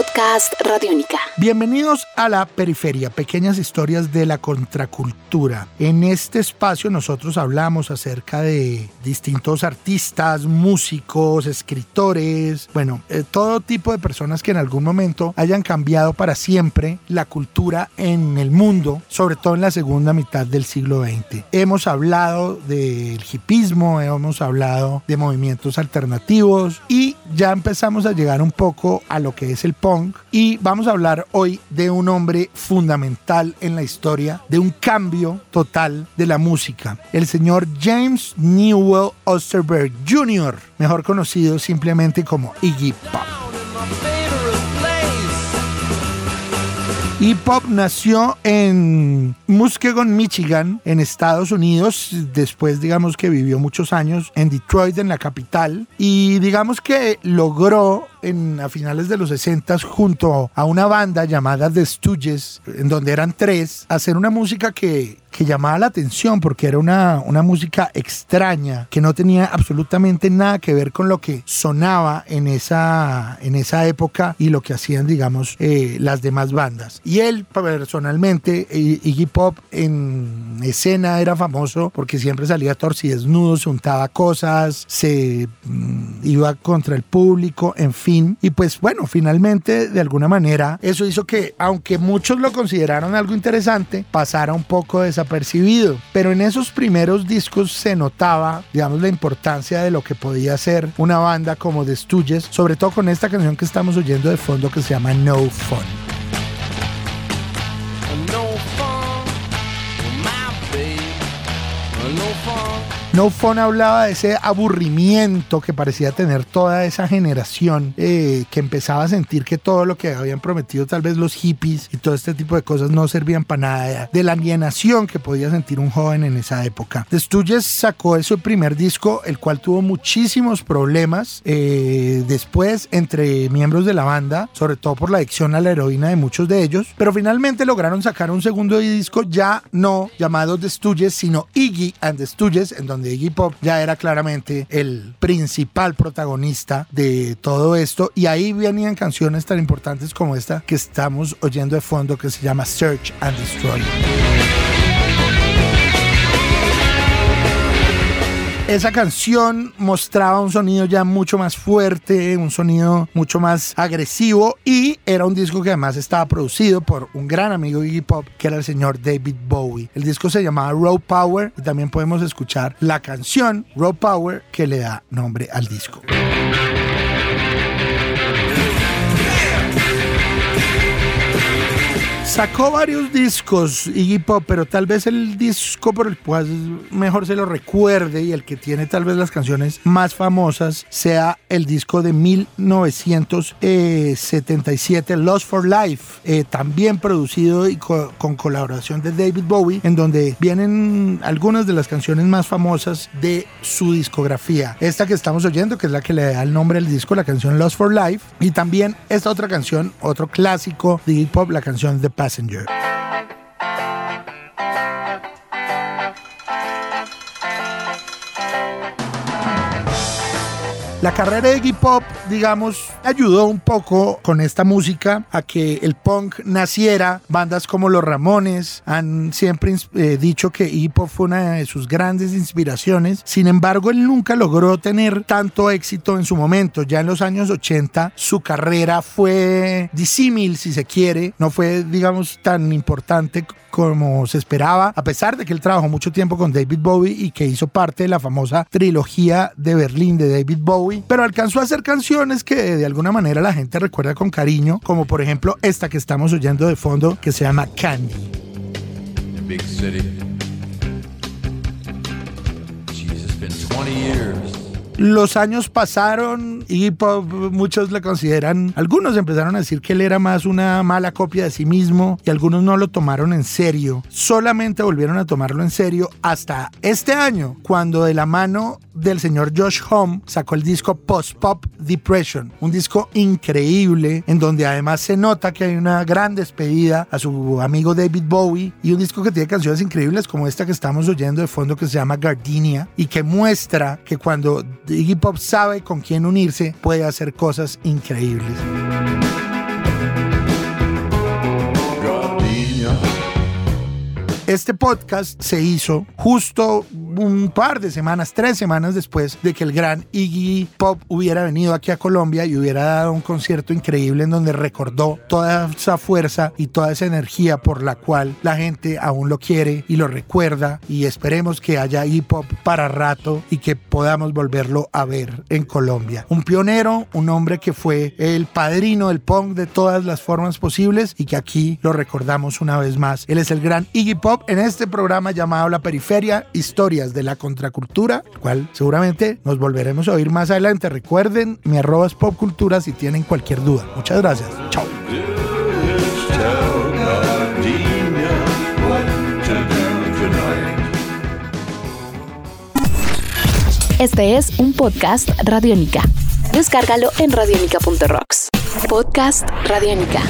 Podcast. Bienvenidos a la periferia, pequeñas historias de la contracultura. En este espacio nosotros hablamos acerca de distintos artistas, músicos, escritores, bueno, eh, todo tipo de personas que en algún momento hayan cambiado para siempre la cultura en el mundo, sobre todo en la segunda mitad del siglo XX. Hemos hablado del hipismo, hemos hablado de movimientos alternativos y ya empezamos a llegar un poco a lo que es el punk y vamos a hablar hoy de un hombre fundamental en la historia, de un cambio total de la música, el señor James Newell Osterberg Jr., mejor conocido simplemente como Iggy Pop. Iggy Pop nació en Muskegon, Michigan, en Estados Unidos. Después, digamos que vivió muchos años en Detroit, en la capital. Y digamos que logró en, a finales de los 60 junto a una banda llamada The Stooges, en donde eran tres, hacer una música que, llamaba la atención porque era una, música extraña que no tenía absolutamente nada que ver con lo que sonaba en esa, en esa época y lo que hacían, digamos, eh, las demás bandas. Y él personalmente, Iggy Pop en escena era famoso porque siempre salía torcidesnudo, se untaba cosas, se mm, iba contra el público, en fin y pues bueno, finalmente de alguna manera eso hizo que, aunque muchos lo consideraron algo interesante, pasara un poco desapercibido. Pero en esos primeros discos se notaba, digamos, la importancia de lo que podía ser una banda como The Stooges, sobre todo con esta canción que estamos oyendo de fondo que se llama No Fun. No Fun hablaba de ese aburrimiento que parecía tener toda esa generación eh, que empezaba a sentir que todo lo que habían prometido tal vez los hippies y todo este tipo de cosas no servían para nada, de la alienación que podía sentir un joven en esa época. The Stooges sacó ese primer disco, el cual tuvo muchísimos problemas eh, después entre miembros de la banda, sobre todo por la adicción a la heroína de muchos de ellos, pero finalmente lograron sacar un segundo disco ya no llamado The Stooges, sino Iggy and the Stooges, en donde de Iggy Pop ya era claramente el principal protagonista de todo esto y ahí venían canciones tan importantes como esta que estamos oyendo de fondo que se llama Search and Destroy. Esa canción mostraba un sonido ya mucho más fuerte, un sonido mucho más agresivo y era un disco que además estaba producido por un gran amigo de Iggy Pop que era el señor David Bowie. El disco se llamaba Raw Power y también podemos escuchar la canción Raw Power que le da nombre al disco. Sacó varios discos Iggy Pop, pero tal vez el disco por el cual mejor se lo recuerde y el que tiene tal vez las canciones más famosas sea el disco de 1977, Lost for Life, eh, también producido y con colaboración de David Bowie, en donde vienen algunas de las canciones más famosas de su discografía. Esta que estamos oyendo, que es la que le da el nombre al disco, la canción Lost for Life, y también esta otra canción, otro clásico de Iggy Pop, la canción The Passenger. La carrera de Iggy Pop, digamos, ayudó un poco con esta música a que el punk naciera. Bandas como Los Ramones han siempre eh, dicho que Iggy Pop fue una de sus grandes inspiraciones. Sin embargo, él nunca logró tener tanto éxito en su momento. Ya en los años 80 su carrera fue disímil, si se quiere. No fue, digamos, tan importante como se esperaba, a pesar de que él trabajó mucho tiempo con David Bowie y que hizo parte de la famosa trilogía de Berlín de David Bowie, pero alcanzó a hacer canciones que de alguna manera la gente recuerda con cariño, como por ejemplo esta que estamos oyendo de fondo que se llama Candy. Big city. 20 years. Los años pasaron y muchos le consideran, algunos empezaron a decir que él era más una mala copia de sí mismo y algunos no lo tomaron en serio. Solamente volvieron a tomarlo en serio hasta este año, cuando de la mano del señor Josh Home sacó el disco Post Pop Depression, un disco increíble en donde además se nota que hay una gran despedida a su amigo David Bowie y un disco que tiene canciones increíbles como esta que estamos oyendo de fondo que se llama Gardenia y que muestra que cuando Iggy Pop sabe con quién unirse puede hacer cosas increíbles. Este podcast se hizo justo un par de semanas, tres semanas después de que el gran Iggy Pop hubiera venido aquí a Colombia y hubiera dado un concierto increíble en donde recordó toda esa fuerza y toda esa energía por la cual la gente aún lo quiere y lo recuerda y esperemos que haya Iggy Pop para rato y que podamos volverlo a ver en Colombia. Un pionero, un hombre que fue el padrino del punk de todas las formas posibles y que aquí lo recordamos una vez más. Él es el gran Iggy Pop en este programa llamado La Periferia, historias de la contracultura, cual seguramente nos volveremos a oír más adelante. Recuerden mi arroba es popcultura si tienen cualquier duda. Muchas gracias. Chao. Este es un podcast Radiónica. Descárgalo en radiónica.rocks. Podcast Radiónica.